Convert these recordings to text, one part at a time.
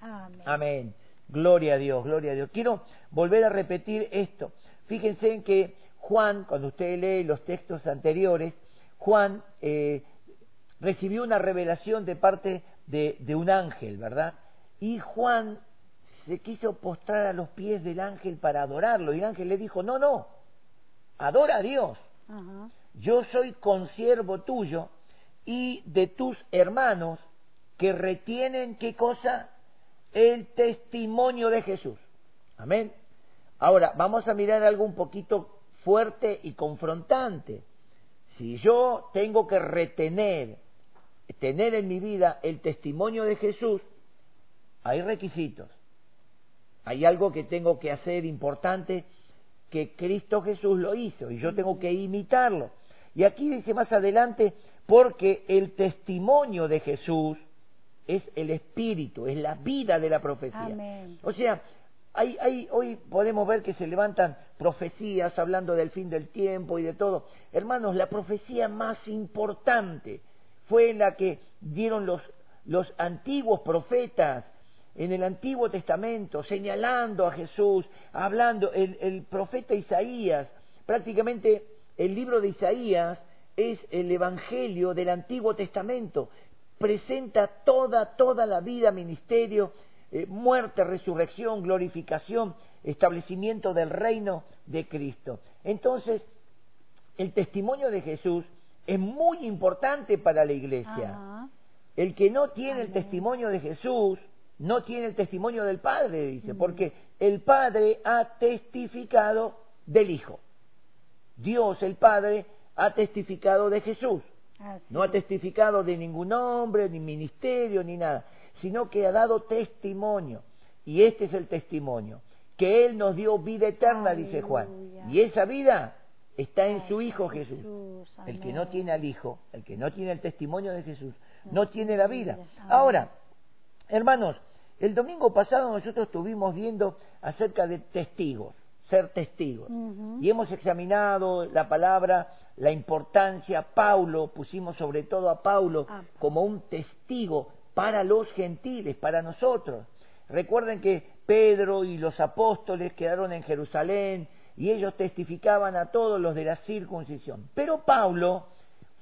Amén. Amén. Gloria a Dios, gloria a Dios. Quiero volver a repetir esto. Fíjense en que Juan, cuando usted lee los textos anteriores, Juan eh, recibió una revelación de parte de, de un ángel, ¿verdad? Y Juan se quiso postrar a los pies del ángel para adorarlo. Y el ángel le dijo, no, no, adora a Dios. Yo soy consiervo tuyo y de tus hermanos que retienen qué cosa? El testimonio de Jesús. Amén. Ahora, vamos a mirar algo un poquito fuerte y confrontante. Si yo tengo que retener, tener en mi vida el testimonio de Jesús, hay requisitos. Hay algo que tengo que hacer importante que Cristo Jesús lo hizo y yo tengo que imitarlo. Y aquí dice más adelante, porque el testimonio de Jesús es el espíritu, es la vida de la profecía. Amén. O sea, hay, hay, hoy podemos ver que se levantan profecías hablando del fin del tiempo y de todo. Hermanos, la profecía más importante fue la que dieron los, los antiguos profetas en el Antiguo Testamento, señalando a Jesús, hablando, el, el profeta Isaías, prácticamente el libro de Isaías es el Evangelio del Antiguo Testamento, presenta toda, toda la vida, ministerio, eh, muerte, resurrección, glorificación, establecimiento del reino de Cristo. Entonces, el testimonio de Jesús es muy importante para la iglesia. Ajá. El que no tiene el testimonio de Jesús, no tiene el testimonio del Padre, dice, porque el Padre ha testificado del Hijo. Dios, el Padre, ha testificado de Jesús. Así No ha es. testificado de ningún hombre, ni ministerio, ni nada, sino que ha dado testimonio. Y este es el testimonio, que Él nos dio vida eterna, dice Juan. Y esa vida está en Ay, su Hijo Jesús. El que no tiene al Hijo, el que no tiene el testimonio de Jesús, no tiene la vida. Amén. Ahora, hermanos, el domingo pasado nosotros estuvimos viendo acerca de testigos, ser testigos. Y hemos examinado la palabra, la importancia, Paulo, pusimos sobre todo a Paulo Ah. como un testigo para los gentiles, para nosotros. Recuerden que Pedro y los apóstoles quedaron en Jerusalén y ellos testificaban a todos los de la circuncisión. Pero Pablo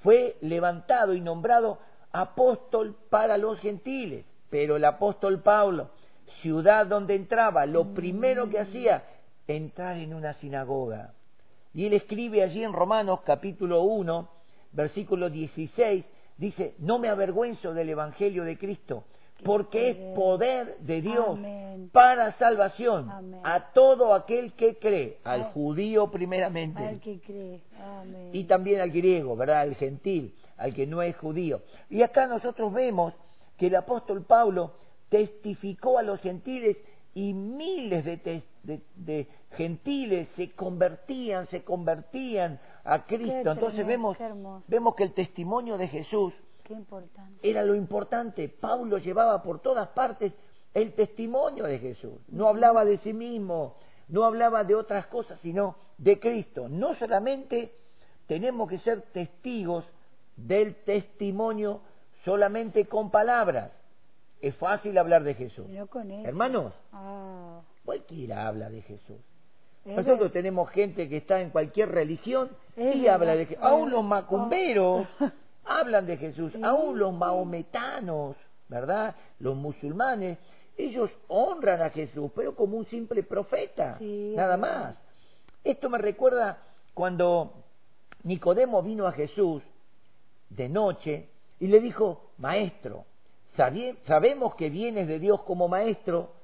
fue levantado y nombrado apóstol para los gentiles. Pero el apóstol Pablo, ciudad donde entraba, lo primero que hacía, entrar en una sinagoga. Y él escribe allí en Romanos capítulo 1, versículo 16, dice, no me avergüenzo del Evangelio de Cristo, porque es poder de Dios Amén. para salvación Amén. a todo aquel que cree, al judío primeramente Al que cree. Amén. y también al griego, ¿verdad? Al gentil, al que no es judío. Y acá nosotros vemos que el apóstol Pablo testificó a los gentiles y miles de, tes- de- de gentiles se convertían, se convertían a Cristo. Qué Entonces vemos, vemos que el testimonio de Jesús era lo importante. Pablo llevaba por todas partes el testimonio de Jesús. No hablaba de sí mismo, no hablaba de otras cosas, sino de Cristo. No solamente tenemos que ser testigos del testimonio solamente con palabras. Es fácil hablar de Jesús. Hermanos, Ah, cualquiera habla de Jesús. es Nosotros tenemos gente que está en cualquier religión y habla de Jesús. Aún los Ah. macumberos hablan de Jesús. Aún los maometanos, ¿verdad? Los musulmanes, ellos honran a Jesús, pero como un simple profeta, Sí, nada más. Esto me recuerda cuando Nicodemo vino a Jesús de noche y le dijo, maestro, sabemos que vienes de Dios como maestro,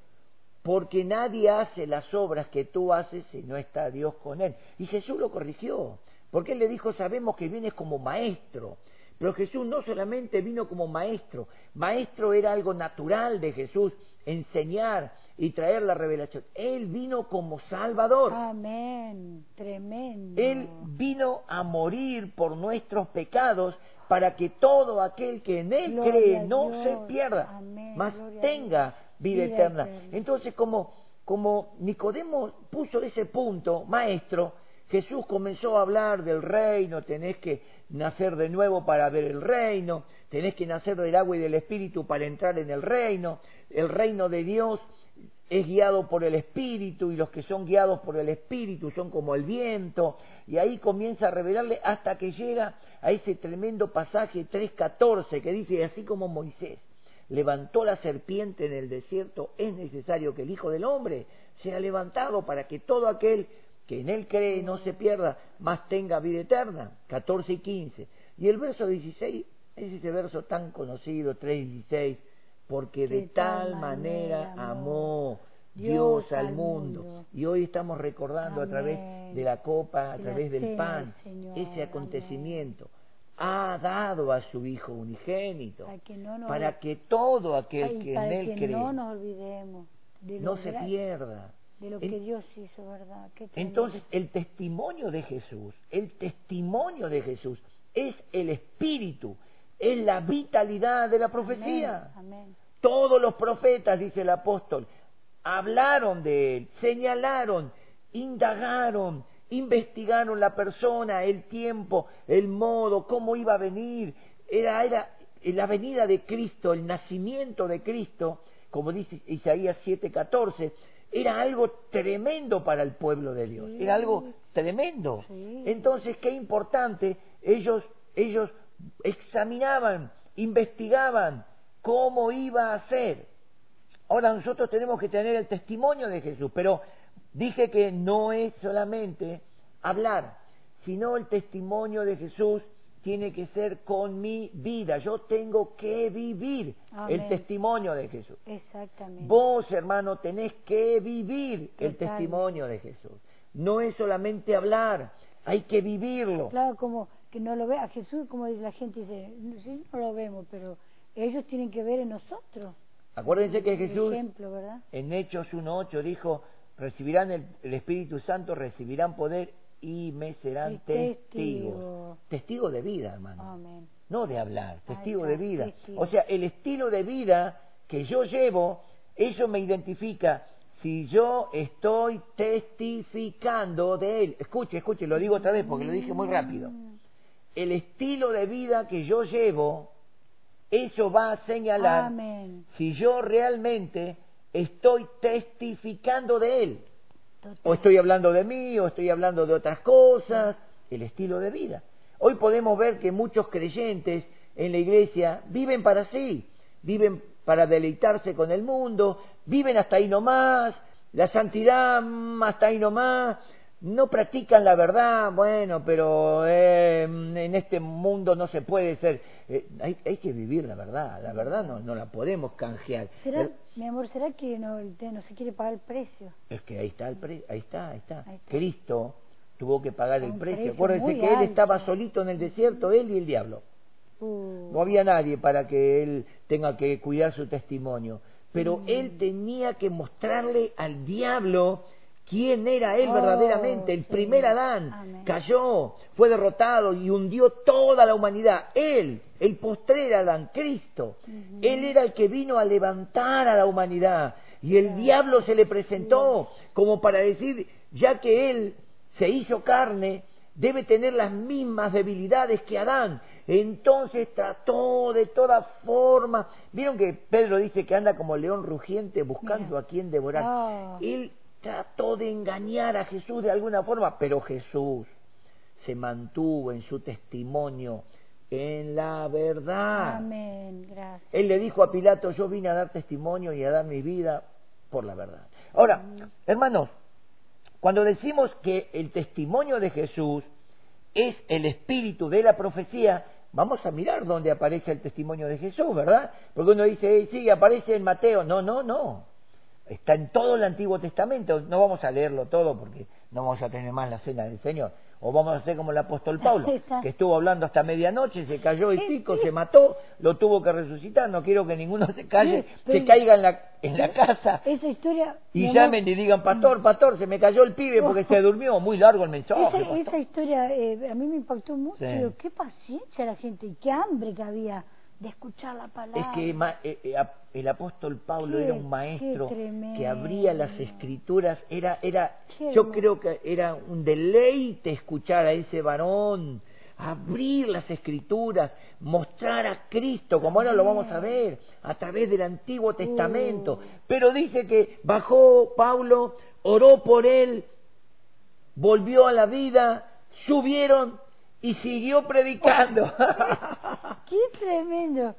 porque nadie hace las obras que tú haces si no está Dios con él. Y Jesús lo corrigió, porque él le dijo, sabemos que vienes como maestro. Pero Jesús no solamente vino como maestro, maestro era algo natural de Jesús, enseñar y traer la revelación. Él vino como Salvador. Amén. Tremendo. Él vino a morir por nuestros pecados para que todo aquel que en Él Gloria cree no se pierda, Amén. mas Gloria tenga vida, Vida eterna. eterna. Entonces, como, como Nicodemo puso ese punto, maestro, Jesús comenzó a hablar del reino, tenés que nacer de nuevo para ver el reino, tenés que nacer del agua y del espíritu para entrar en el reino, el reino de Dios es guiado por el espíritu y los que son guiados por el espíritu son como el viento y ahí comienza a revelarle hasta que llega a ese tremendo pasaje 3.14 que dice así como Moisés levantó la serpiente en el desierto, es necesario que el Hijo del Hombre sea levantado para que todo aquel que en él cree no se pierda, más tenga vida eterna. 14 y 15. Y el verso 16 es ese verso tan conocido, 3.16, porque de tal manera amó Dios al mundo. Y hoy estamos recordando a través de la copa, a través del pan, ese acontecimiento ha dado a su Hijo unigénito para que todo aquel que en Él cree no nos olvidemos no se pierda. De lo que Dios hizo, ¿verdad? Entonces, el testimonio de Jesús, el testimonio de Jesús es el espíritu, es la vitalidad de la profecía. Todos los profetas, dice el apóstol, hablaron de él, señalaron, indagaron, investigaron la persona, el tiempo, el modo, cómo iba a venir. Era, era la venida de Cristo, el nacimiento de Cristo, como dice Isaías 7:14, era algo tremendo para el pueblo de Dios, era algo tremendo. Entonces, qué importante, ellos, ellos examinaban, investigaban cómo iba a ser. Ahora nosotros tenemos que tener el testimonio de Jesús, pero Dije que no es solamente hablar, sino el testimonio de Jesús tiene que ser con mi vida. Yo tengo que vivir el testimonio de Jesús. Exactamente. Vos, hermano, tenés que vivir el testimonio de Jesús. No es solamente hablar, hay que vivirlo. Claro, como que no lo vea Jesús, como la gente dice, sí, no lo vemos, pero ellos tienen que ver en nosotros. Acuérdense que Jesús ejemplo, en Hechos 1.8 dijo, recibirán el, Espíritu Santo, recibirán poder y me serán testigos. Testigo de vida, hermano. No de hablar, testigo de vida. O sea, el estilo de vida que yo llevo, eso me identifica si yo estoy testificando de él. Escuche, escuche, lo digo otra vez porque lo dije muy rápido. Mm. El estilo de vida que yo llevo, eso va a señalar si yo realmente estoy testificando de Él. O estoy hablando de mí, o estoy hablando de otras cosas, el estilo de vida. Hoy podemos ver que muchos creyentes en la iglesia viven para sí, viven para deleitarse con el mundo, viven hasta ahí nomás, la santidad mm, hasta ahí nomás, no practican la verdad, bueno, pero eh, en este mundo no se puede ser, eh, hay, hay, que vivir la verdad, la verdad no, no la podemos canjear. ¿Será, mi amor, ¿será que no, no se quiere pagar el precio? Es que ahí está, el pre ahí, está ahí está, Cristo tuvo que pagar el precio. Acuérdense que él estaba solito en el desierto, él y el diablo. Uh. No había nadie para que él tenga que cuidar su testimonio. Pero mm. él tenía que mostrarle al diablo quién era él oh, verdaderamente. El primer Adán cayó, fue derrotado y hundió toda la humanidad. Él, el postrer Adán, Cristo, él era el que vino a levantar a la humanidad. Y el diablo se le presentó como para decir, ya que él se hizo carne, debe tener las mismas debilidades que Adán. Entonces trató de toda forma. Vieron que Pedro dice que anda como león rugiente buscando a quien devorar. Oh. Él trató de engañar a Jesús de alguna forma, pero Jesús se mantuvo en su testimonio en la verdad. Amén, gracias. Él le dijo a Pilato, yo vine a dar testimonio y a dar mi vida por la verdad. Ahora, hermanos, cuando decimos que el testimonio de Jesús es el espíritu de la profecía, vamos a mirar dónde aparece el testimonio de Jesús, ¿verdad? Porque uno dice, sí, aparece en Mateo. No, no, no. Está en todo el Antiguo Testamento. No vamos a leerlo todo porque no vamos a tener más la cena del Señor. O vamos a hacer como el apóstol Pablo, que estuvo hablando hasta medianoche, se cayó el pico, se mató, lo tuvo que resucitar. No quiero que ninguno se calle, se caiga en la, en la casa. Esa historia. Y llamen y digan, pastor, pastor, se me cayó el pibe porque se durmió. Muy largo el mensaje. Esa, historia eh, a mí me impactó mucho. Qué paciencia la gente y qué hambre que había de escuchar la palabra. Es que ma- eh, eh, el apóstol Pablo Qué- era un maestro que abría las escrituras, era, era, Qué yo hermoso. creo que era un deleite escuchar a ese varón, abrir las escrituras, mostrar a Cristo, como ahora lo vamos a ver, a través del Antiguo Testamento. Uh. Pero dice que bajó Pablo, oró por él, volvió a la vida, subieron y siguió predicando. ¡Qué tremendo!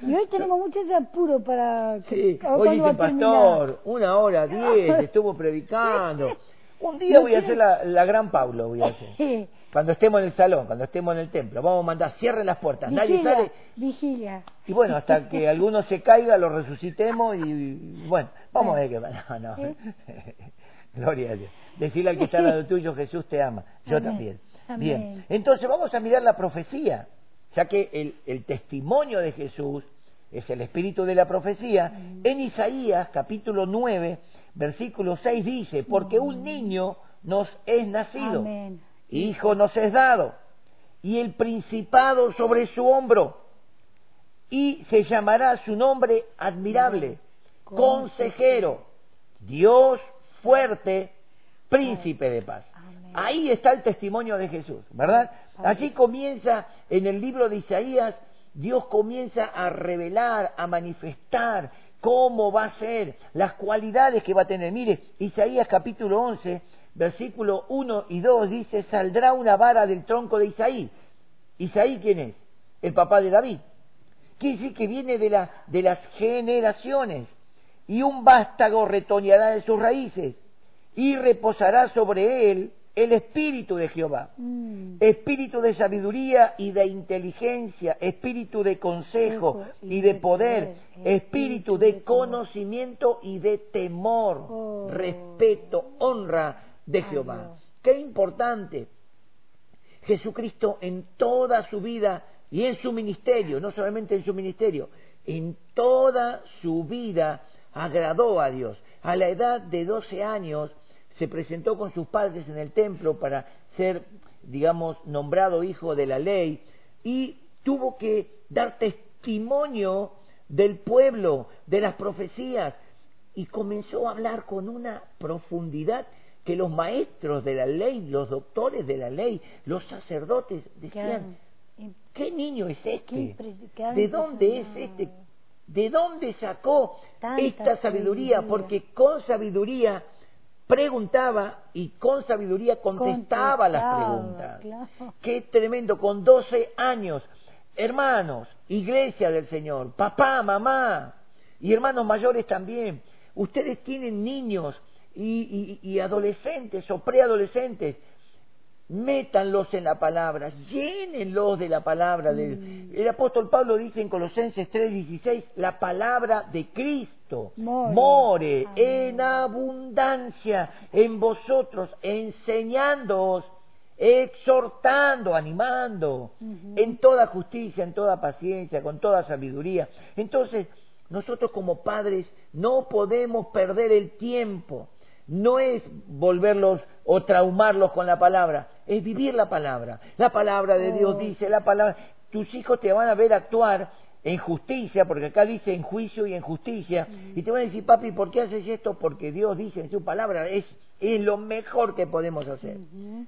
Y hoy tenemos mucho de apuro para... Sí, hoy dice pastor, una hora, diez, estuvo predicando. Un día voy a hacer la, la gran Pablo, voy a hacer. Cuando estemos en el salón, cuando estemos en el templo, vamos a mandar, cierren las puertas, nadie Vigilia, sale. vigilia. Y bueno, hasta que alguno se caiga, lo resucitemos y bueno, vamos a ver qué pasa. No, no. Gloria a Dios. Decirle al que está al lado tuyo, Jesús te ama. Yo Amén. también. Amén. Bien, entonces vamos a mirar la profecía, ya que el, el testimonio de Jesús es el espíritu de la profecía. En Isaías capítulo 9, versículo 6 dice, porque un niño nos es nacido, hijo nos es dado, y el principado sobre su hombro, y se llamará su nombre admirable, consejero, Dios fuerte, príncipe de paz. Ahí está el testimonio de Jesús, ¿verdad? Allí comienza, en el libro de Isaías, Dios comienza a revelar, a manifestar cómo va a ser, las cualidades que va a tener. Mire, Isaías capítulo 11, versículo 1 y 2 dice, saldrá una vara del tronco de Isaí. ¿Isaí quién es? El papá de David. Quiere decir que viene de, la, de las generaciones. Y un vástago retoñará de sus raíces y reposará sobre él el espíritu de Jehová. Mm. Espíritu de sabiduría y de inteligencia, espíritu de consejo y de poder, espíritu de conocimiento y de temor, Oh. respeto, honra de Jehová. Dios. Qué importante. Jesucristo en toda su vida y en su ministerio, no solamente en su ministerio, en toda su vida agradó a Dios. A la edad de 12 años se presentó con sus padres en el templo para ser, digamos, nombrado hijo de la ley y tuvo que dar testimonio del pueblo, de las profecías, y comenzó a hablar con una profundidad que los maestros de la ley, los doctores de la ley, los sacerdotes decían, ¿qué niño es este? ¿De dónde es este? ¿De dónde sacó esta sabiduría. Porque con sabiduría preguntaba y con sabiduría contestaba las preguntas. claro. Qué tremendo, con 12 años. Hermanos, iglesia del Señor, papá, mamá y hermanos mayores también. Ustedes tienen niños y, y- y adolescentes o preadolescentes. Métanlos en la palabra, llénenlos de la palabra. del- Mm. El apóstol Pablo dice en Colosenses 3:16, la palabra de Cristo More. en abundancia en vosotros, enseñándoos, exhortando, animando, en toda justicia, en toda paciencia, con toda sabiduría. Entonces, nosotros como padres no podemos perder el tiempo. No es volverlos o traumarlos con la palabra, es vivir la palabra. La palabra de Dios Oh. dice, la palabra, tus hijos te van a ver actuar en justicia, porque acá dice en juicio y en justicia, y te van a decir, papi, ¿por qué haces esto? Porque Dios dice en su palabra, es, es lo mejor que podemos hacer.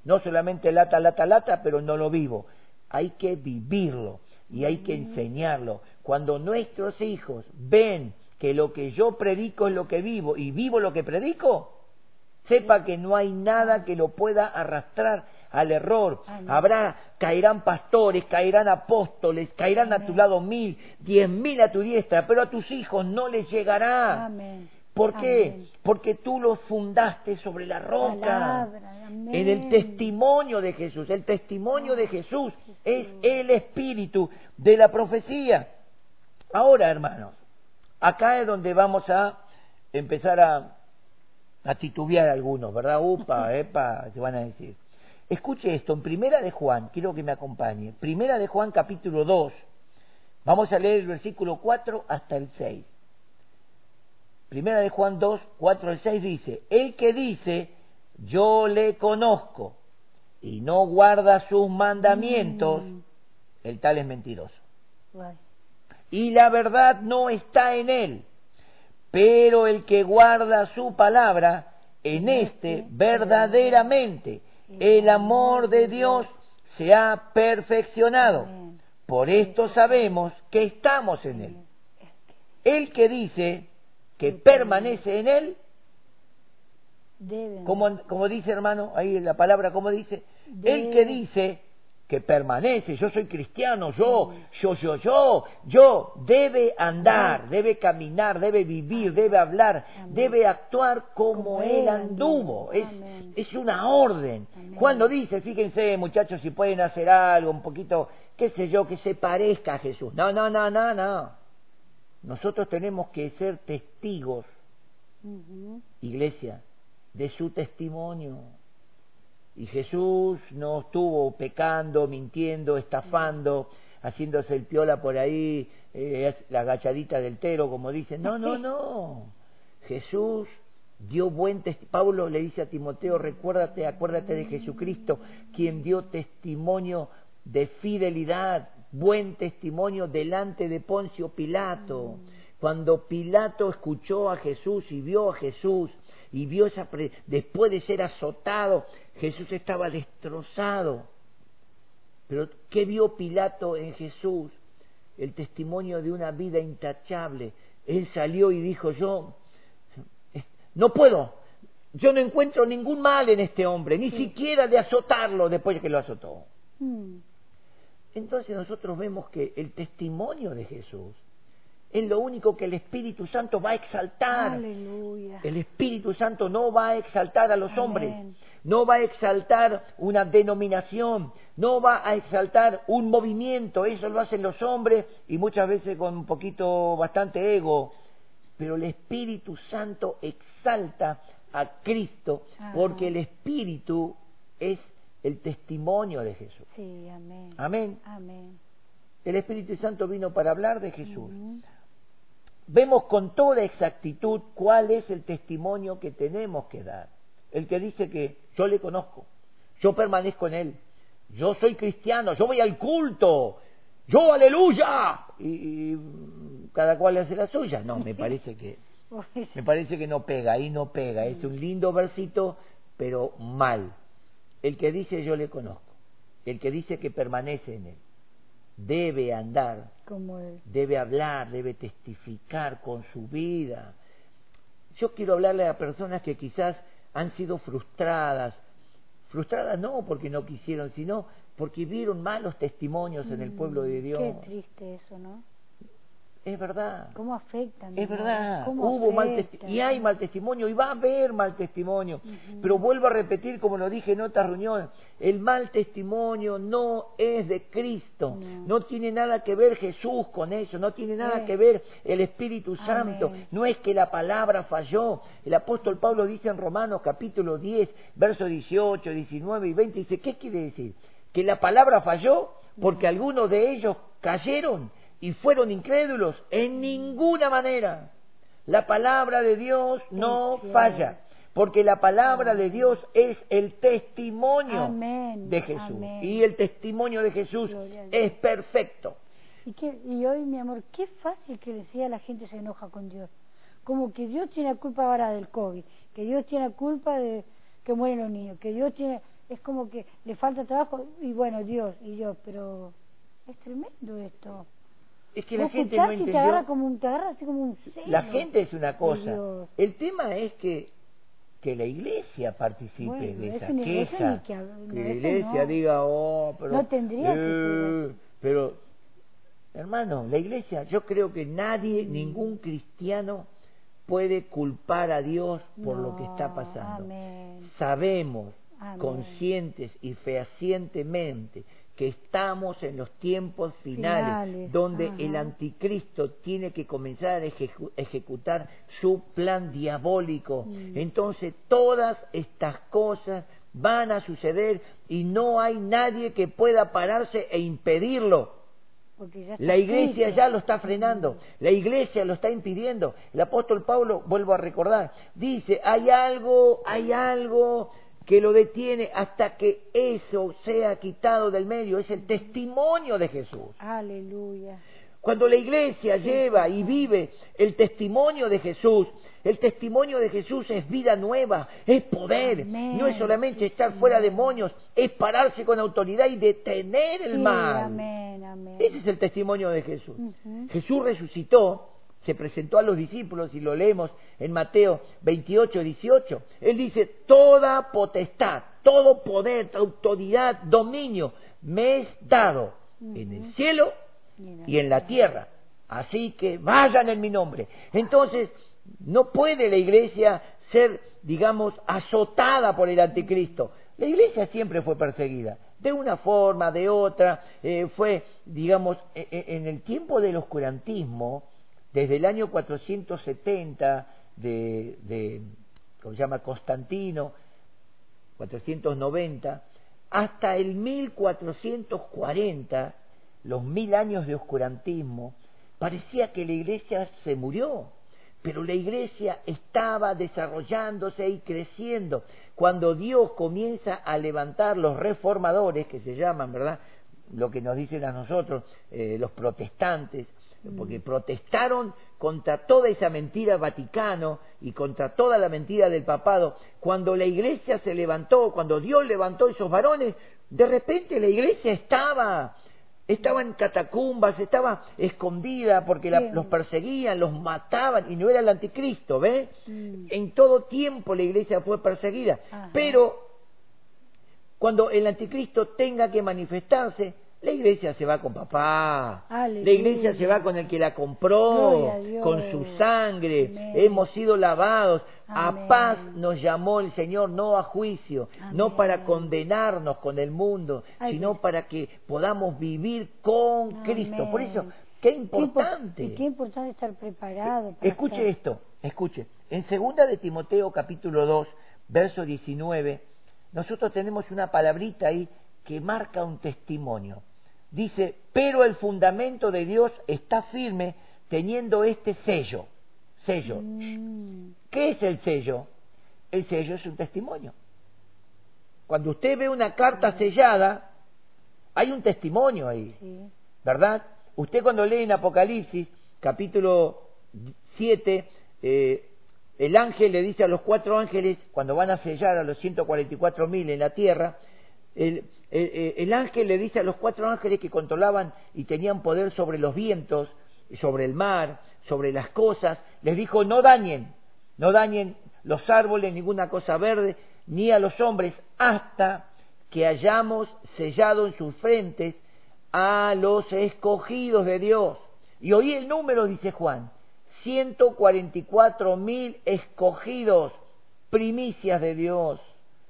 No solamente lata, lata, lata, pero no lo vivo. Hay que vivirlo y hay que enseñarlo. Cuando nuestros hijos ven que lo que yo predico es lo que vivo y vivo lo que predico, sepa que no hay nada que lo pueda arrastrar al error. Amén. Habrá, caerán pastores, caerán apóstoles, caerán a tu lado mil, diez mil a tu diestra, pero a tus hijos no les llegará. Amén. ¿Por qué? Porque tú los fundaste sobre la roca. Palabra. En el testimonio de Jesús. El testimonio de Jesús es el espíritu de la profecía. Ahora, hermanos, acá es donde vamos a empezar a, a titubear algunos, ¿verdad? Upa, epa, se van a decir. Escuche esto, en Primera de Juan, quiero que me acompañe. Primera de Juan capítulo 2. Vamos a leer el versículo 4 hasta el 6. Primera de Juan 2, 4 al 6 dice, el que dice, yo le conozco y no guarda sus mandamientos, Mm. el tal es mentiroso. Y la verdad no está en él. Pero el que guarda su palabra, en este verdaderamente el amor de Dios se ha perfeccionado. Por esto sabemos que estamos en Él. El que dice que permanece en Él, como, como dice hermano, ahí la palabra, como dice, el que dice que permanece, yo soy cristiano, yo, yo, yo, yo, yo, debe andar, debe caminar, debe vivir, debe hablar, debe actuar como, él anduvo. Es, es una orden. Cuando dice, fíjense muchachos, si pueden hacer algo, un poquito, qué sé yo, que se parezca a Jesús. No, no, no, no, no. Nosotros tenemos que ser testigos, iglesia, de su testimonio. Y Jesús no estuvo pecando, mintiendo, estafando, haciéndose el piola por ahí, eh, la agachadita del tero, como dicen. No, no, no. Jesús dio buen testimonio. Pablo le dice a Timoteo, recuérdate, acuérdate de Jesucristo, quien dio testimonio de fidelidad, buen testimonio delante de Poncio Pilato. Cuando Pilato escuchó a Jesús y vio a Jesús, y vio esa después de ser azotado, Jesús estaba destrozado. Pero ¿qué vio Pilato en Jesús? El testimonio de una vida intachable. Él salió y dijo, yo no puedo, yo no encuentro ningún mal en este hombre, ni siquiera de azotarlo después de que lo azotó. Mm. Entonces nosotros vemos que el testimonio de Jesús es lo único que el Espíritu Santo va a exaltar. Aleluya. El Espíritu Santo no va a exaltar a los hombres, no va a exaltar una denominación, no va a exaltar un movimiento, eso lo hacen los hombres y muchas veces con un poquito bastante ego, pero el Espíritu Santo exalta a Cristo porque el Espíritu es el testimonio de Jesús. Sí, amén. Amén. Amén. El Espíritu Santo vino para hablar de Jesús vemos con toda exactitud cuál es el testimonio que tenemos que dar. El que dice que yo le conozco, yo permanezco en él, yo soy cristiano, yo voy al culto, yo aleluya, y, cada cual hace la suya. No, me parece que me parece que no pega, ahí no pega. Es un lindo versito, pero mal. El que dice yo le conozco, el que dice que permanece en él debe andar, Como él. debe hablar, debe testificar con su vida. Yo quiero hablarle a personas que quizás han sido frustradas, frustradas no porque no quisieron, sino porque vieron malos testimonios en el pueblo de mm, Dios. Qué triste eso, ¿no? Es verdad. ¿Cómo afectan? Es verdad. Hubo mal y hay mal testimonio y va a haber mal testimonio. Pero vuelvo a repetir, como lo dije en otras reuniones, el mal testimonio no es de Cristo. No, tiene nada que ver Jesús con eso. No tiene nada que ver el Espíritu Santo. No es que la palabra falló. El apóstol Pablo dice en Romanos capítulo 10, versos 18, 19 y 20, dice, ¿qué quiere decir? Que la palabra falló porque algunos de ellos cayeron y fueron incrédulos en ninguna manera. La palabra de Dios no falla, porque la palabra de Dios es el testimonio de Jesús. Y el testimonio de Jesús es perfecto. ¿Y, y hoy, mi amor, qué fácil que decía la gente se enoja con Dios. Como que Dios tiene culpa ahora del COVID, que Dios tiene culpa de que mueren los niños, que Dios tiene... Es como que le falta trabajo y bueno, Dios y Dios, pero es tremendo esto. Es que la gente no entendió. Te agarra como un, te agarra así como un La gente es una cosa. El tema es que que la iglesia participe de esa queja, que, la iglesia diga, oh, pero... No tendría que Pero, hermano, la iglesia, yo creo que nadie, mm. ningún cristiano puede culpar a Dios por lo que está pasando. Sabemos, conscientes y fehacientemente, que estamos en los tiempos finales, donde el anticristo tiene que comenzar a ejecutar su plan diabólico. Mm. Entonces todas estas cosas van a suceder y no hay nadie que pueda pararse e impedirlo. La iglesia ya lo está frenando, la iglesia lo está impidiendo. El apóstol Pablo, vuelvo a recordar, dice, hay algo, hay algo que lo detiene hasta que eso sea quitado del medio. Es el testimonio de Jesús. Aleluya. Cuando la iglesia lleva y vive el testimonio de Jesús, el testimonio de Jesús es vida nueva, es poder, no es solamente estar fuera de demonios, es pararse con autoridad y detener el mal. Ese es el testimonio de Jesús. Jesús resucitó, se presentó a los discípulos y lo leemos en Mateo 28, 18. Él dice, toda potestad, todo poder, autoridad, dominio me es dado en el cielo y en la tierra. Así que vayan en mi nombre. Entonces, no puede la iglesia ser, digamos, azotada por el anticristo. La iglesia siempre fue perseguida, de una forma, de otra. Eh, fue, digamos, e, e, en el tiempo del oscurantismo, desde el año 470 de, de se llama Constantino, 490, hasta el 1440, los mil años de oscurantismo, parecía que la iglesia se murió pero la iglesia estaba desarrollándose y creciendo. Cuando Dios comienza a levantar los reformadores, que se llaman, ¿verdad? Lo que nos dicen a nosotros eh, los protestantes, porque mm. protestaron contra toda esa mentira Vaticano y contra toda la mentira del papado. Cuando la iglesia se levantó, cuando Dios levantó esos varones, de repente la iglesia estaba estaba en catacumbas, estaba escondida porque los perseguían, los mataban y no era el anticristo, ¿ves? Mm. En todo tiempo la iglesia fue perseguida, pero cuando el anticristo tenga que manifestarse, la iglesia se va con papá, la iglesia se va con el que la compró, con su sangre, hemos sido lavados, a paz nos llamó el Señor, no a juicio, no para condenarnos con el mundo, sino para que podamos vivir con Cristo. Por eso, qué importante. Qué, importante estar preparado. escuche esto, escuche. En segunda de Timoteo capítulo 2, verso 19, nosotros tenemos una palabrita ahí que marca un testimonio. Dice, pero el fundamento de Dios está firme teniendo este sello. Sello. Mm. ¿Qué es el sello? El sello es un testimonio. Cuando usted ve una carta sellada, hay un testimonio ahí. ¿Verdad? Usted cuando lee en Apocalipsis, capítulo 7, eh, el ángel le dice a los cuatro ángeles, cuando van a sellar a los 144 mil en la tierra, el, ángel le dice a los cuatro ángeles que controlaban y tenían poder sobre los vientos, sobre el mar, sobre las cosas, les dijo, no dañen, no dañen los árboles, ninguna cosa verde, ni a los hombres, hasta que hayamos sellado en sus frentes a los escogidos de Dios. Y oí el número, dice Juan, 144 mil escogidos, primicias de Dios,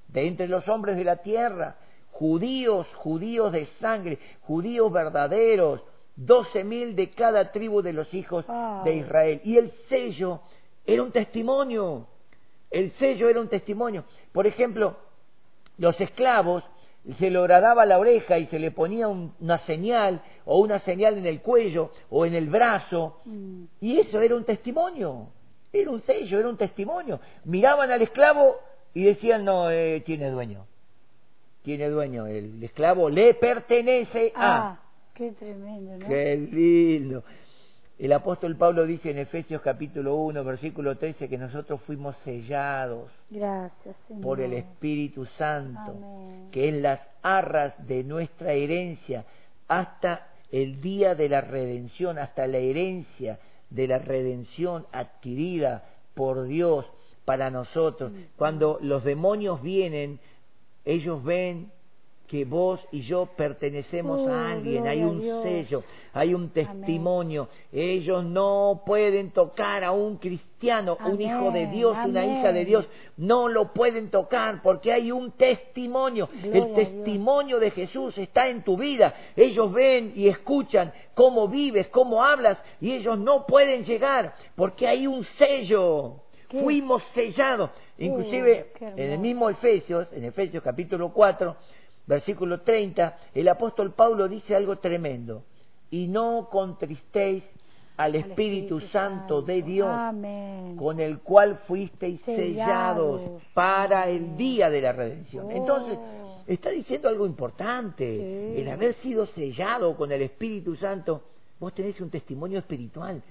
de entre los hombres de la tierra judíos, judíos de sangre, judíos verdaderos, doce mil de cada tribu de los hijos de Israel. Y el sello era un testimonio, el sello era un testimonio. Por ejemplo, los esclavos se le horadaba la oreja y se le ponía una señal o una señal en el cuello o en el brazo mm. y eso era un testimonio, era un sello, era un testimonio. Miraban al esclavo y decían no eh, tiene dueño tiene dueño, el esclavo le pertenece a. Ah, qué tremendo, ¿no? Qué lindo. El apóstol Pablo dice en Efesios capítulo 1, versículo 13, que nosotros fuimos sellados Gracias, por el Espíritu Santo, que es las arras de nuestra herencia, hasta el día de la redención, hasta la herencia de la redención adquirida por Dios para nosotros. Cuando los demonios vienen, ellos ven que vos y yo pertenecemos a oh, alguien, hay un sello, hay un testimonio. Ellos no pueden tocar a un cristiano, un hijo de Dios, una hija de Dios, no lo pueden tocar porque hay un testimonio. El testimonio de Jesús está en tu vida. Ellos ven y escuchan cómo vives, cómo hablas y ellos no pueden llegar porque hay un sello. Fuimos sellados. Inclusive en el mismo Efesios, en Efesios capítulo 4, versículo 30, el apóstol Pablo dice algo tremendo. Y no contristéis al, Espíritu, Santo, de Dios, con el cual fuisteis sellados, para el día de la redención. Oh. Entonces, está diciendo algo importante. El haber sido sellado con el Espíritu Santo vos tenés un testimonio espiritual.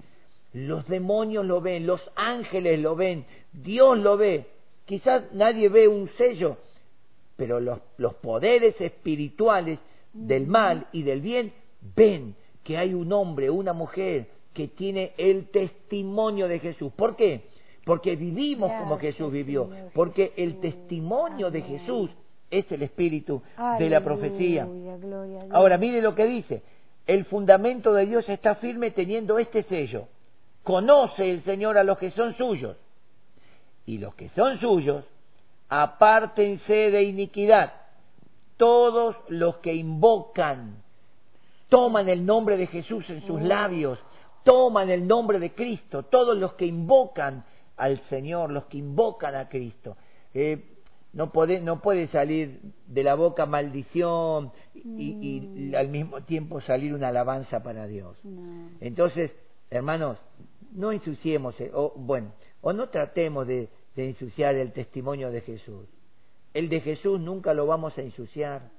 Los demonios lo ven, los ángeles lo ven, Dios lo ve. Quizás nadie ve un sello, pero los, los poderes espirituales del mal y del bien ven que hay un hombre, una mujer que tiene el testimonio de Jesús. ¿Por qué? Porque vivimos como Jesús vivió, porque el testimonio de Jesús es el espíritu de la profecía. Ahora mire lo que dice, el fundamento de Dios está firme teniendo este sello. Conoce el Señor a los que son suyos. Y los que son suyos, apártense de iniquidad. Todos los que invocan, toman el nombre de Jesús en sus labios, toman el nombre de Cristo, todos los que invocan al Señor, los que invocan a Cristo. Eh, no puede, no puede salir de la boca maldición y, al mismo tiempo salir una alabanza para Dios. Entonces, hermanos, no ensuciemos, eh, o bueno, o no tratemos de, de ensuciar el testimonio de Jesús. El de Jesús nunca lo vamos a ensuciar,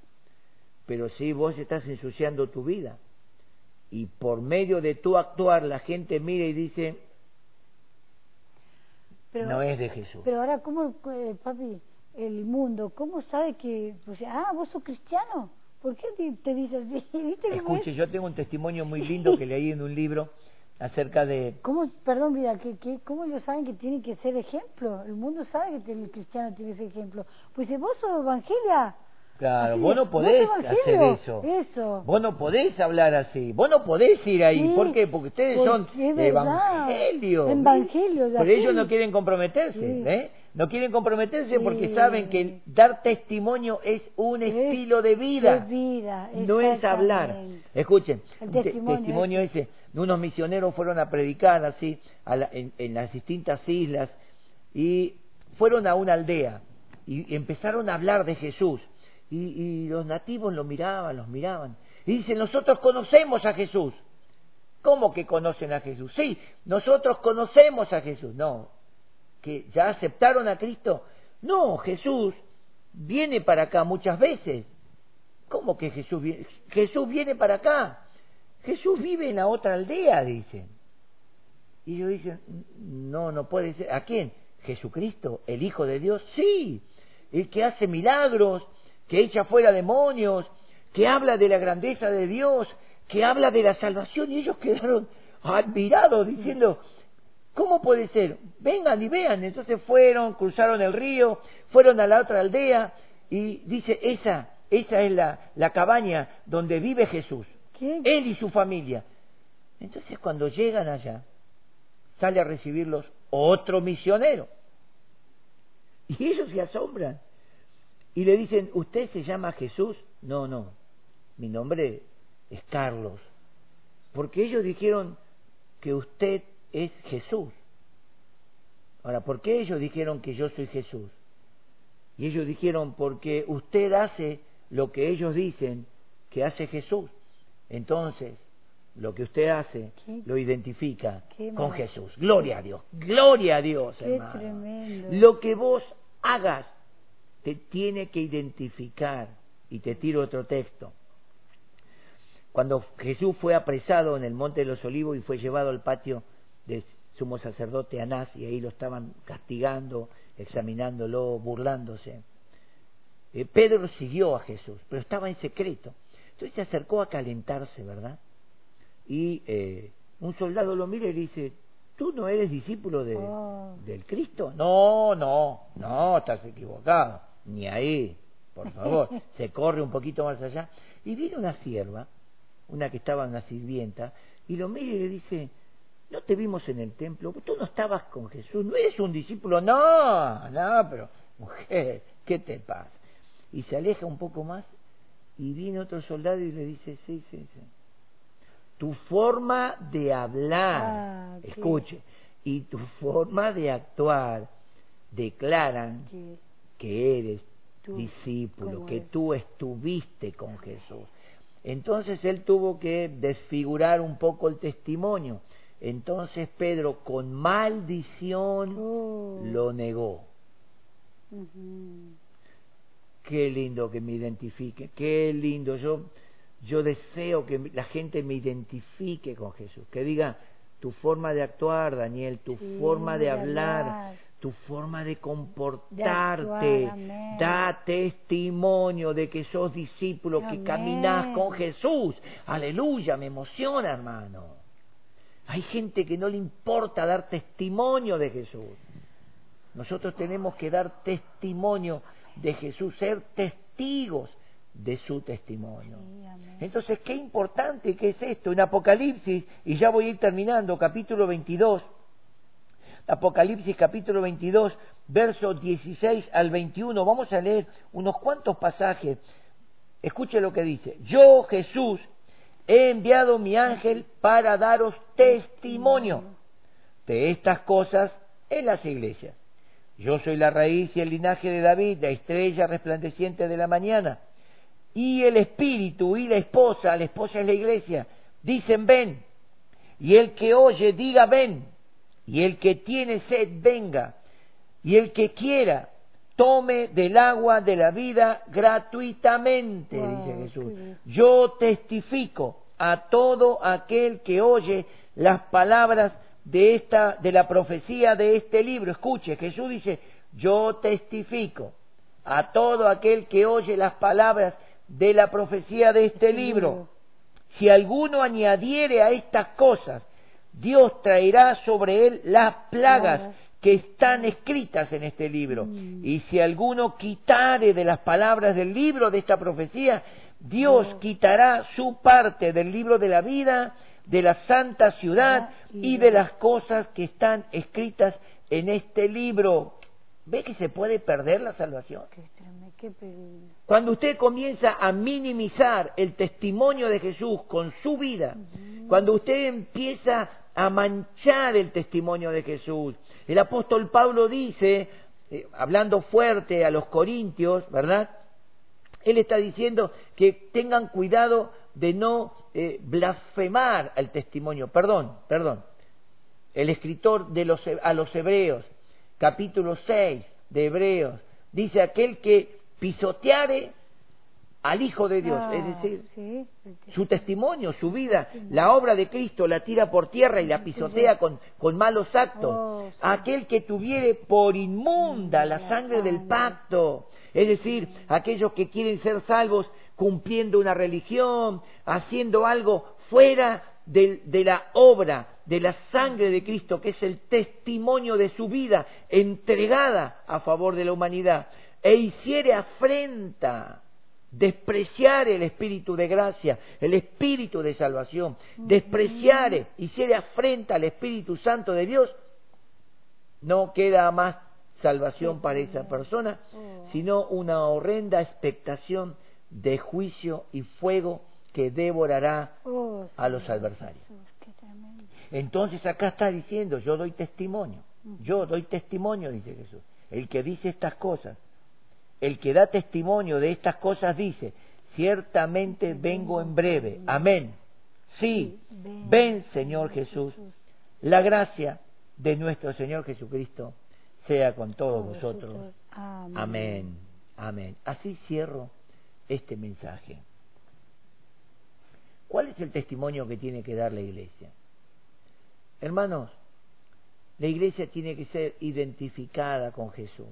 pero si vos estás ensuciando tu vida y por medio de tu actuar la gente mira y dice, no es de Jesús. Pero ahora, ¿cómo, eh, papi, el mundo, cómo sabe que, pues, ah, vos sos cristiano? ¿Por qué te, dices así? Escuche, yo tengo un testimonio muy lindo que leí en un libro acerca de... ¿Cómo, perdón, mira, que, que, ¿cómo ellos saben que tienen que ser ejemplo? El mundo sabe que el cristiano tiene que ser ejemplo. Pues vos sos evangelia. Claro, vos no podés hacer eso. eso. Vos no podés hablar así. Vos no podés ir ahí. ¿Por qué? Porque ustedes son evangelio. Evangelio. Pero ellos no quieren comprometerse. ¿eh? No quieren comprometerse porque saben que dar testimonio es un estilo de vida. vida no es hablar. Escuchen, el testimonio, ese. Unos misioneros fueron a predicar así en, las distintas islas y fueron a una aldea y empezaron a hablar de Jesús. Y, y, los nativos lo miraban, los miraban. Y dicen, nosotros conocemos a Jesús. ¿Cómo que conocen a Jesús? Sí, nosotros conocemos a Jesús. No, que ya aceptaron a Cristo. No, Jesús viene para acá muchas veces. ¿Cómo que Jesús viene? Jesús viene para acá. Jesús vive en la otra aldea, dicen. Y ellos dicen, no, no puede ser. ¿A quién? Jesucristo, el Hijo de Dios. Sí, el que hace milagros, que echa fuera demonios, que habla de la grandeza de Dios, que habla de la salvación. Y ellos quedaron admirados diciendo, ¿Cómo puede ser? Vengan y vean. Entonces fueron, cruzaron el río, fueron a la otra aldea y dice, esa, esa es la, la cabaña donde vive Jesús. Él y su familia. Entonces cuando llegan allá, sale a recibirlos otro misionero. Y ellos se asombran. Y le dicen, ¿usted se llama Jesús? No, no, mi nombre es Carlos. Porque ellos dijeron que usted es Jesús. Ahora, ¿por qué ellos dijeron que yo soy Jesús? Y ellos dijeron, porque usted hace lo que ellos dicen que hace Jesús. Entonces, lo que usted hace lo identifica con Jesús. Gloria a Dios, gloria a Dios, hermano. Lo que vos hagas te tiene que identificar. Y te tiro otro texto. Cuando Jesús fue apresado en el Monte de los Olivos y fue llevado al patio de sumo sacerdote Anás y ahí lo estaban castigando, examinándolo, burlándose. Eh, Pedro siguió a Jesús, pero estaba en secreto. Entonces se acercó a calentarse, ¿verdad? Y eh, un soldado lo mira y le dice, ¿tú no eres discípulo de, oh. del Cristo? No, no, no, estás equivocado. Ni ahí, por favor. se corre un poquito más allá. Y viene una sierva, una que estaba una sirvienta, y lo mira y le dice, no te vimos en el templo, tú no estabas con Jesús, no eres un discípulo, no, no, pero mujer, ¿qué te pasa? Y se aleja un poco más y viene otro soldado y le dice, sí, sí, sí. Tu forma de hablar, ah, escuche, y tu forma de actuar declaran que eres discípulo, que tú estuviste con Jesús. Entonces él tuvo que desfigurar un poco el testimonio entonces Pedro con maldición oh. lo negó. Qué lindo que me identifique, qué lindo. Yo yo deseo que la gente me identifique con Jesús, que diga tu forma de actuar, Daniel, tu forma de, hablar, tu forma de comportarte, da testimonio de que sos discípulo, que caminás con Jesús. Aleluya, me emociona, hermano. Hay gente que no le importa dar testimonio de Jesús. Nosotros tenemos que dar testimonio de Jesús, ser testigos de su testimonio. Entonces, qué importante que es esto. En Apocalipsis, y ya voy a ir terminando, capítulo 22, Apocalipsis capítulo 22, versos 16 al 21, vamos a leer unos cuantos pasajes. Escuche lo que dice. Yo, Jesús, he enviado mi ángel para daros testimonio de estas cosas en las iglesias. Yo soy la raíz y el linaje de David, la estrella resplandeciente de la mañana. Y el espíritu y la esposa, la esposa es la iglesia, dicen ven, y el que oye diga ven, y el que tiene sed venga, y el que quiera tome del agua de la vida gratuitamente, dice Jesús. Yo testifico a todo aquel que oye las palabras de esta de la profecía de este libro. Escuche, Jesús dice, "Yo testifico a todo aquel que oye las palabras de la profecía de este libro. Si alguno añadiere a estas cosas, Dios traerá sobre él las plagas que están escritas en este libro. Y si alguno quitare de las palabras del libro de esta profecía, Dios quitará su parte del libro de la vida, de la santa ciudad y de las cosas que están escritas en este libro. ¿Ve que se puede perder la salvación? Cuando usted comienza a minimizar el testimonio de Jesús con su vida, cuando usted empieza a manchar el testimonio de Jesús, el apóstol Pablo dice, eh, hablando fuerte a los corintios, ¿verdad? Él está diciendo que tengan cuidado de no eh, blasfemar al testimonio. Perdón, perdón. El escritor de los, a los hebreos, capítulo 6 de Hebreos, dice aquel que pisoteare al Hijo de Dios, es ah, decir, su testimonio, su vida, la obra de Cristo la tira por tierra y la pisotea con, con malos actos. Oh, aquel que tuviere por inmunda la sangre del pacto, es decir, aquellos que quieren ser salvos cumpliendo una religión, haciendo algo fuera de, de la obra, de la sangre de Cristo, que es el testimonio de su vida entregada a favor de la humanidad. E hiciere afrenta, despreciare el espíritu de gracia, el espíritu de salvación, despreciare, hiciere afrenta al Espíritu Santo de Dios, no queda más salvación para esa persona, oh. sino una horrenda expectación de juicio y fuego que devorará oh, a los adversarios. Entonces acá está diciendo, yo doy testimonio, yo doy testimonio, dice Jesús. El que dice estas cosas el que da testimonio de estas cosas dice, ciertamente vengo en breve. Amén. Sí, ven Señor Jesús. La gracia de nuestro Señor Jesucristo sea con todos vosotros. Amén. Amén. Así cierro este mensaje. ¿Cuál es el testimonio que tiene que dar la iglesia? Hermanos, la iglesia tiene que ser identificada con Jesús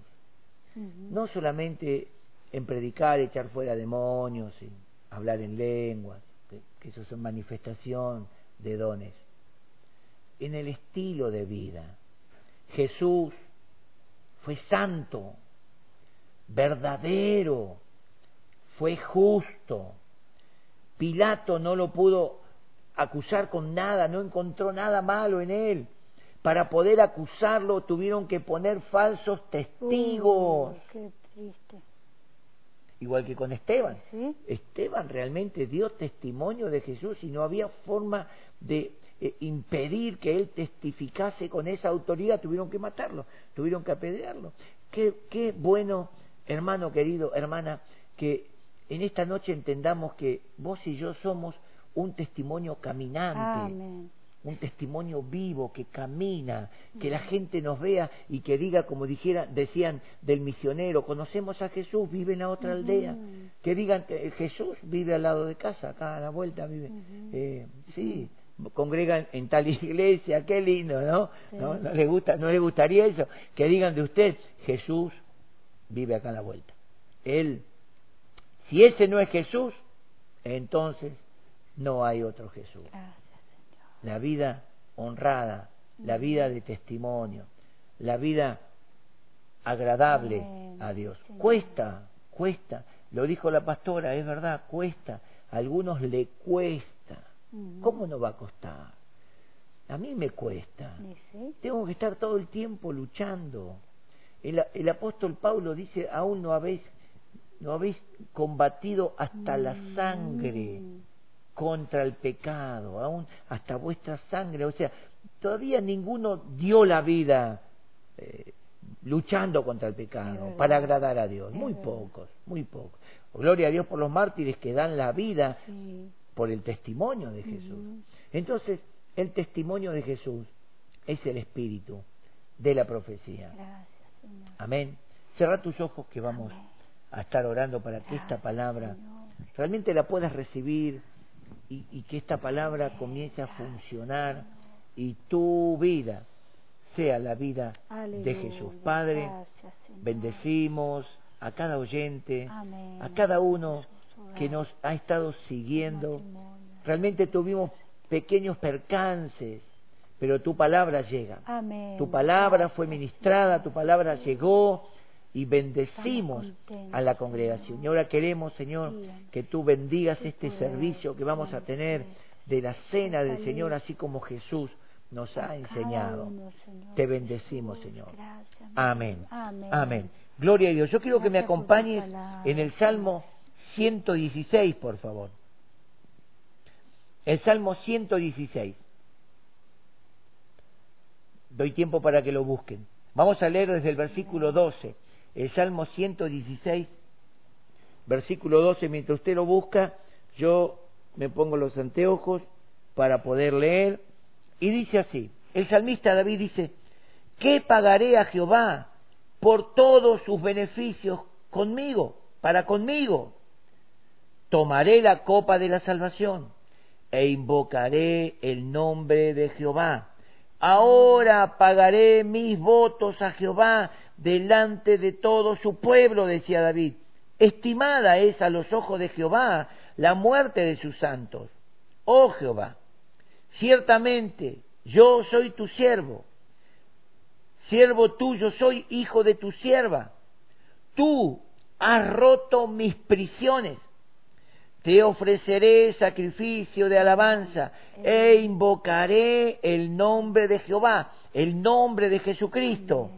no solamente en predicar, echar fuera demonios, y hablar en lenguas, que, eso es manifestación de dones, en el estilo de vida. Jesús fue santo, verdadero, fue justo. Pilato no lo pudo acusar con nada, no encontró nada malo en él para poder acusarlo tuvieron que poner falsos testigos. qué triste. Igual que con Esteban. Esteban realmente dio testimonio de Jesús y no había forma de eh, impedir que él testificase con esa autoridad. Tuvieron que matarlo, tuvieron que apedrearlo. Qué, qué bueno, hermano querido, hermana, que en esta noche entendamos que vos y yo somos un testimonio caminante. Amén un testimonio vivo que camina, que la gente nos vea y que diga, como dijera, decían del misionero, conocemos a Jesús, vive en la otra aldea, que digan, eh, Jesús vive al lado de casa, acá a la vuelta vive, eh, sí, congregan en tal iglesia, qué lindo, ¿no? ¿no? ¿No le gusta, no le gustaría eso, que digan de usted, Jesús vive acá a la vuelta. Él, si ese no es Jesús, entonces no hay otro Jesús. La vida honrada, la vida de testimonio, la vida agradable a Dios. Cuesta, cuesta. Lo dijo la pastora, es verdad, cuesta. A algunos le cuesta. ¿Cómo no va a costar? A mí me cuesta. Tengo que estar todo el tiempo luchando. El, el apóstol Pablo dice, aún no habéis, no habéis combatido hasta la sangre contra el pecado, aún hasta vuestra sangre. O sea, todavía ninguno dio la vida eh, luchando contra el pecado para agradar a Dios. Muy pocos, muy pocos. Gloria a Dios por los mártires que dan la vida por el testimonio de Jesús. Entonces, el testimonio de Jesús es el espíritu de la profecía. Amén. Cerra tus ojos que vamos a estar orando para que esta palabra realmente la puedas recibir y, que esta palabra comience a funcionar y tu vida sea la vida de Jesús. Padre, bendecimos a cada oyente, a cada uno que nos ha estado siguiendo. Realmente tuvimos pequeños percances, pero tu palabra llega. Tu palabra fue ministrada, tu palabra llegó y bendecimos a la congregación. Y ahora queremos, Señor, que tú bendigas este servicio que vamos a tener de la cena del Señor, así como Jesús nos ha enseñado. Te bendecimos, Señor. Amén. Amén. Gloria a Dios. Yo quiero que me acompañes en el Salmo 116, por favor. El Salmo 116. Doy tiempo para que lo busquen. Vamos a leer desde el versículo 12 el Salmo 116, versículo 12, mientras usted lo busca, yo me pongo los anteojos para poder leer, y dice así, el salmista David dice, ¿qué pagaré a Jehová por todos sus beneficios conmigo, para conmigo? Tomaré la copa de la salvación e invocaré el nombre de Jehová. Ahora pagaré mis votos a Jehová delante de todo su pueblo, decía David. Estimada es a los ojos de Jehová la muerte de sus santos. Oh Jehová, ciertamente yo soy tu siervo, siervo tuyo soy hijo de tu sierva. Tú has roto mis prisiones. Te ofreceré sacrificio de alabanza e invocaré el nombre de Jehová, el nombre de Jesucristo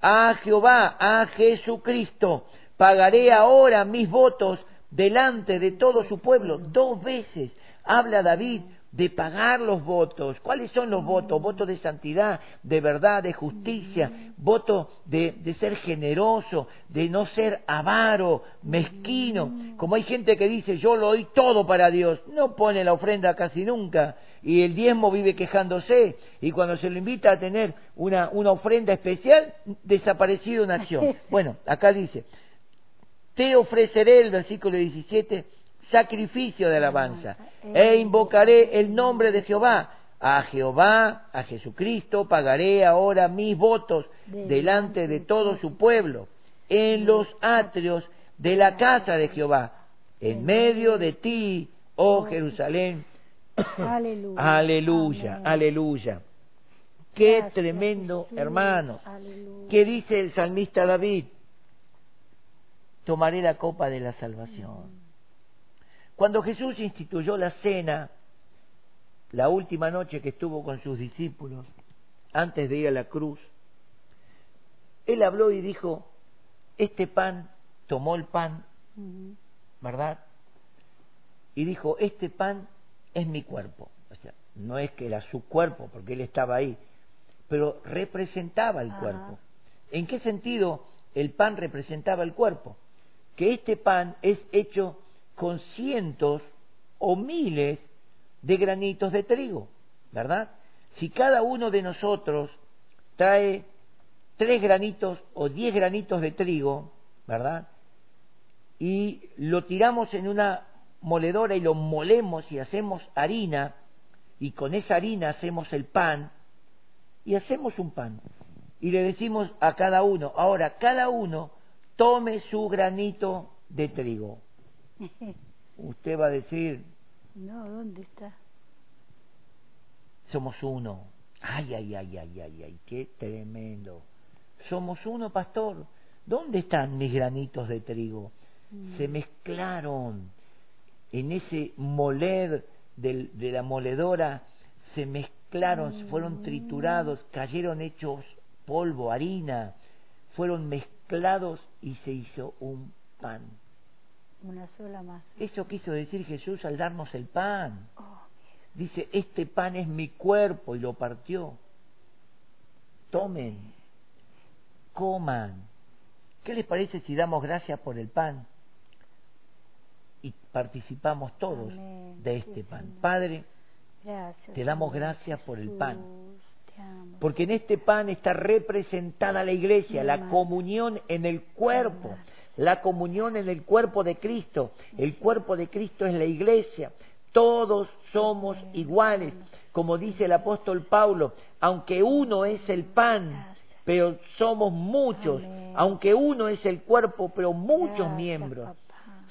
a Jehová, a Jesucristo. Pagaré ahora mis votos delante de todo su pueblo. Dos veces habla David de pagar los votos. ¿Cuáles son los votos? Votos de santidad, de verdad, de justicia, voto de, de, ser generoso, de no ser avaro, mezquino. Como hay gente que dice, yo lo doy todo para Dios, no pone la ofrenda casi nunca y el diezmo vive quejándose y cuando se lo invita a tener una, una ofrenda especial, desaparecido en acción. Bueno, acá dice, te ofreceré el versículo 17, sacrificio de alabanza e invocaré el nombre de Jehová. A Jehová, a Jesucristo, pagaré ahora mis votos delante de todo su pueblo, en los atrios de la casa de Jehová, en medio de ti, oh Jerusalén, Aleluya. Aleluya, aleluya. Qué tremendo, hermano. ¿Qué dice el salmista David? Tomaré la copa de la salvación. Cuando Jesús instituyó la cena, la última noche que estuvo con sus discípulos, antes de ir a la cruz, él habló y dijo, este pan, tomó el pan, ¿verdad? Y dijo, este pan es mi cuerpo. O sea, no es que era su cuerpo, porque él estaba ahí, pero representaba el cuerpo. ¿En qué sentido el pan representaba el cuerpo? Que este pan es hecho con cientos o miles de granitos de trigo, ¿verdad? Si cada uno de nosotros trae tres granitos o diez granitos de trigo, ¿verdad? Y lo tiramos en una moledora y lo molemos y hacemos harina, y con esa harina hacemos el pan, y hacemos un pan. Y le decimos a cada uno, ahora cada uno tome su granito de trigo. Usted va a decir, no, ¿dónde está? Somos uno. Ay, ay, ay, ay, ay, ay, qué tremendo. Somos uno, pastor. ¿Dónde están mis granitos de trigo? Se mm. mezclaron en ese moler de la moledora, se mezclaron, fueron triturados, cayeron hechos polvo, harina, fueron mezclados y se hizo un pan. Una sola más. Eso quiso decir Jesús al darnos el pan. Oh, Dice, este pan es mi cuerpo y lo partió. Tomen, coman. ¿Qué les parece si damos gracias por el pan? Y participamos todos de este pan. Padre, te damos gracias por el pan. Porque en este pan está representada la iglesia, la comunión en el cuerpo, la comunión en el cuerpo de Cristo. El cuerpo de Cristo es la iglesia. Todos somos iguales, como dice el apóstol Pablo, aunque uno es el pan, pero somos muchos, aunque uno es el cuerpo, pero muchos miembros.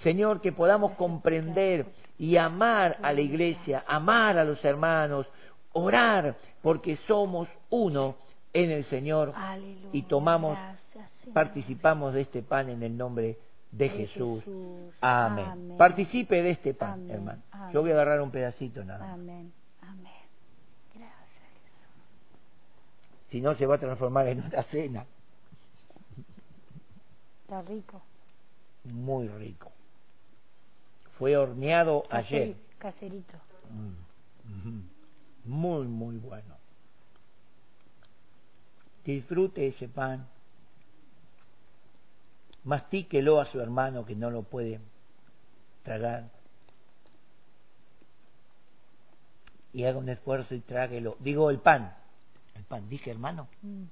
Señor, que podamos comprender y amar a la iglesia, amar a los hermanos, orar, porque somos uno en el Señor y tomamos, participamos de este pan en el nombre de Jesús. Amén. Participe de este pan, hermano. Yo voy a agarrar un pedacito nada Amén. Amén. Gracias, Si no, se va a transformar en una cena. Está rico. Muy rico. Fue horneado ayer. Caserito. Mm, muy, muy bueno. Disfrute ese pan mastíquelo a su hermano que no lo puede tragar y haga un esfuerzo y tráguelo. Digo el pan. El pan, dije hermano. Mm.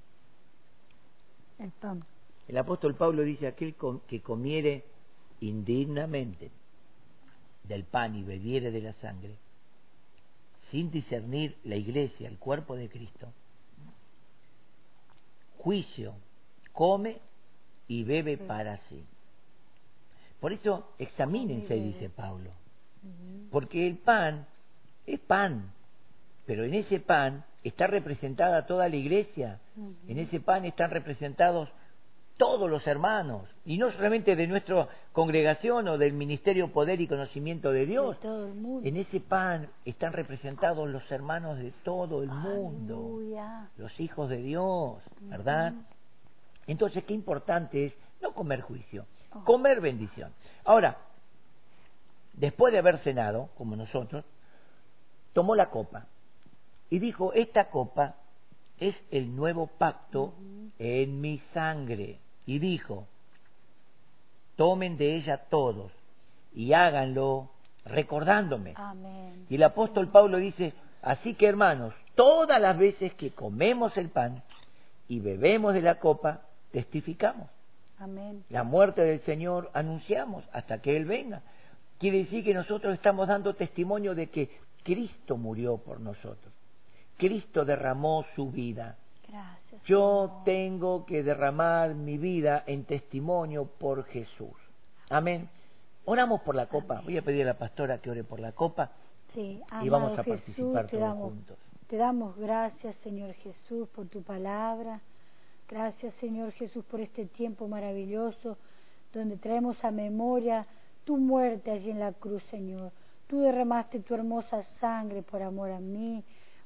El pan. El apóstol Pablo dice aquel que comiere indignamente del pan y bebiere de la sangre, sin discernir la iglesia, el cuerpo de Cristo, juicio, come y bebe para sí. Por eso examínense, dice Pablo, porque el pan es pan, pero en ese pan está representada toda la iglesia, en ese pan están representados todos los hermanos, y no solamente de nuestra congregación o del ministerio Poder y Conocimiento de Dios, en ese pan están representados los hermanos de todo el mundo, los hijos de Dios, ¿verdad? Entonces, qué importante es no comer juicio, oh. comer bendición. Ahora, después de haber cenado, como nosotros, tomó la copa y dijo, esta copa es el nuevo pacto en mi sangre. Y dijo, tomen de ella todos y háganlo recordándome. Y el apóstol Pablo dice, así que hermanos, todas las veces que comemos el pan y bebemos de la copa, testificamos. Amén. La muerte del Señor anunciamos hasta que Él venga. Quiere decir que nosotros estamos dando testimonio de que Cristo murió por nosotros. Cristo derramó su vida. Gracias, Yo tengo que derramar mi vida en testimonio por Jesús. Amén. Oramos por la copa. Voy a pedir a la pastora que ore por la copa. Sí, y vamos a participar todos juntos. Te damos gracias, Señor Jesús, por tu palabra. Gracias Señor Jesús por este tiempo maravilloso donde traemos a memoria tu muerte allí en la cruz, Señor. Tú derramaste tu hermosa sangre por amor a mí,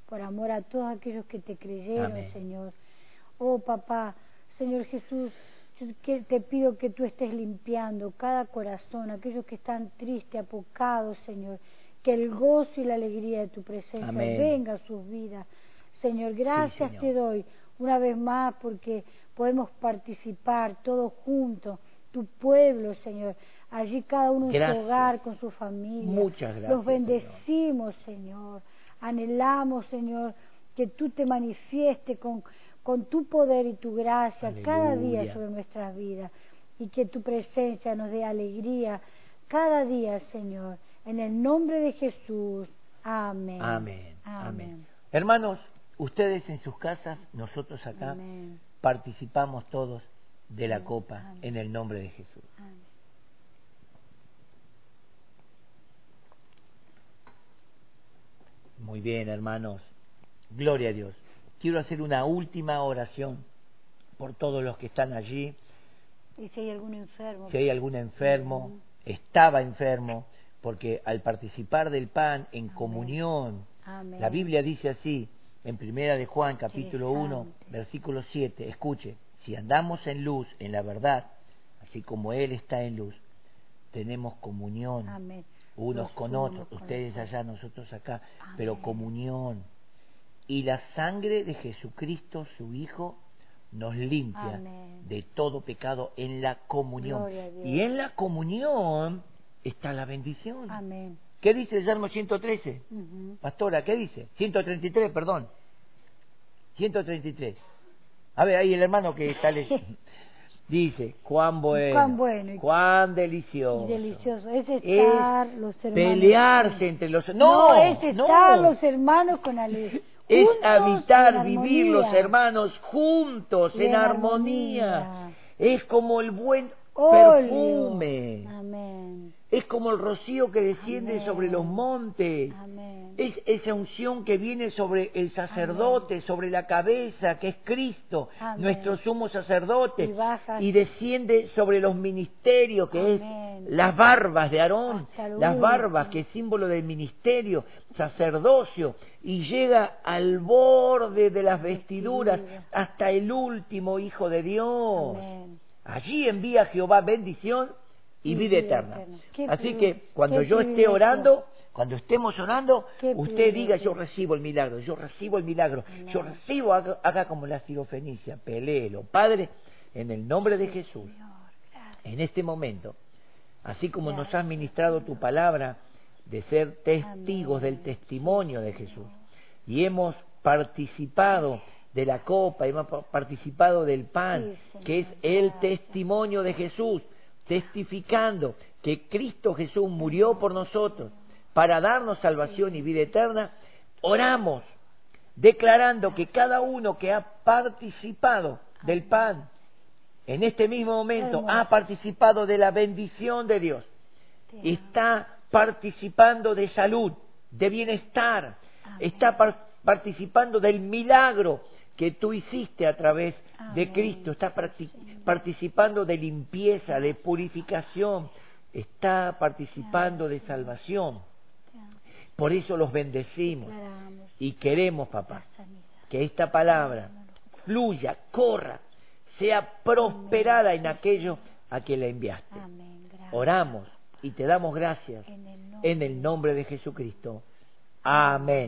por amor a todos aquellos que te creyeron, Señor. Oh papá, Señor Jesús, te pido que tú estés limpiando cada corazón, aquellos que están tristes, apocados, Señor, que el gozo y la alegría de tu presencia venga a sus vidas. Señor, gracias te doy una vez más porque podemos participar todos juntos, tu pueblo, Señor, allí cada uno en su hogar con su familia. Muchas gracias. Los bendecimos, Señor. Anhelamos, Señor, que tú te manifiestes con, con tu poder y tu gracia cada día sobre nuestras vidas y que tu presencia nos dé alegría cada día, Señor. En el nombre de Jesús. Amén. Amén. Amén. Hermanos, ustedes en sus casas, nosotros acá, Amén. participamos todos de la copa en el nombre de Jesús. Amén. Muy bien, hermanos. Gloria a Dios. Quiero hacer una última oración por todos los que están allí. Y si hay algún enfermo. Si hay algún enfermo, estaba enfermo, porque al participar del pan en comunión, Amén. la Biblia dice así, en Primera de Juan, capítulo 1, Interesante. versículo 7, escuche, si andamos en luz, en la verdad, así como Él está en luz, tenemos comunión Amén. Unos con otros, ustedes allá, nosotros acá, Amén. pero comunión. Y la sangre de Jesucristo, su Hijo, nos limpia Amén. de todo pecado en la comunión. Y en la comunión está la bendición. Amén. ¿Qué dice el Salmo 113? Ujú. Pastora, ¿qué dice? 133, perdón. 133. A ver, ahí el hermano que está leyendo. Dice, cuán bueno, Cuán bueno y- cuán delicioso. Y delicioso. Es Es estar los hermanos. pelearse entre los... No, No, es estar no. los hermanos con alegría. Es habitar, vivir los hermanos juntos, Y en en armonía. armonía. Es como el buen. Perfume. Amén. Es como el rocío que desciende Amén. sobre los montes. Amén. Es esa unción que viene sobre el sacerdote, sobre la cabeza, que es Cristo, nuestro sumo sacerdote, Y baja- y desciende sobre los ministerios, que es las barbas de Aarón, las barbas, que es símbolo del ministerio, sacerdocio, y llega al borde de las vestiduras Vestiduras. hasta el último Hijo de Dios. Amén. Allí envía Jehová bendición y, Y vida vida eterna. Así que cuando yo esté orando, cuando estemos orando, Qué usted privilegio. diga yo recibo el milagro, yo recibo el milagro, Amén. yo recibo, haga, haga como la sirofenicia, peleelo. Padre, en el nombre de Jesús, Señor, en este momento, así como nos has ministrado tu palabra de ser testigos Amén. del testimonio de Jesús, y hemos participado de la copa, hemos pa- participado del pan, Sí, que es el testimonio de Jesús, testificando que Cristo Jesús murió por nosotros para darnos salvación y vida eterna, oramos declarando que cada uno que ha participado del pan en este mismo momento ha participado de la bendición de Dios, está participando de salud, de bienestar, está par- participando del milagro que tú hiciste a través de. Cristo, está parti- participando de limpieza, de purificación, está participando de salvación. Por eso los bendecimos y queremos, papá, que esta palabra fluya, corra, sea prosperada en aquello a que la enviaste. Oramos y te damos gracias en el nombre de Jesucristo. Amén.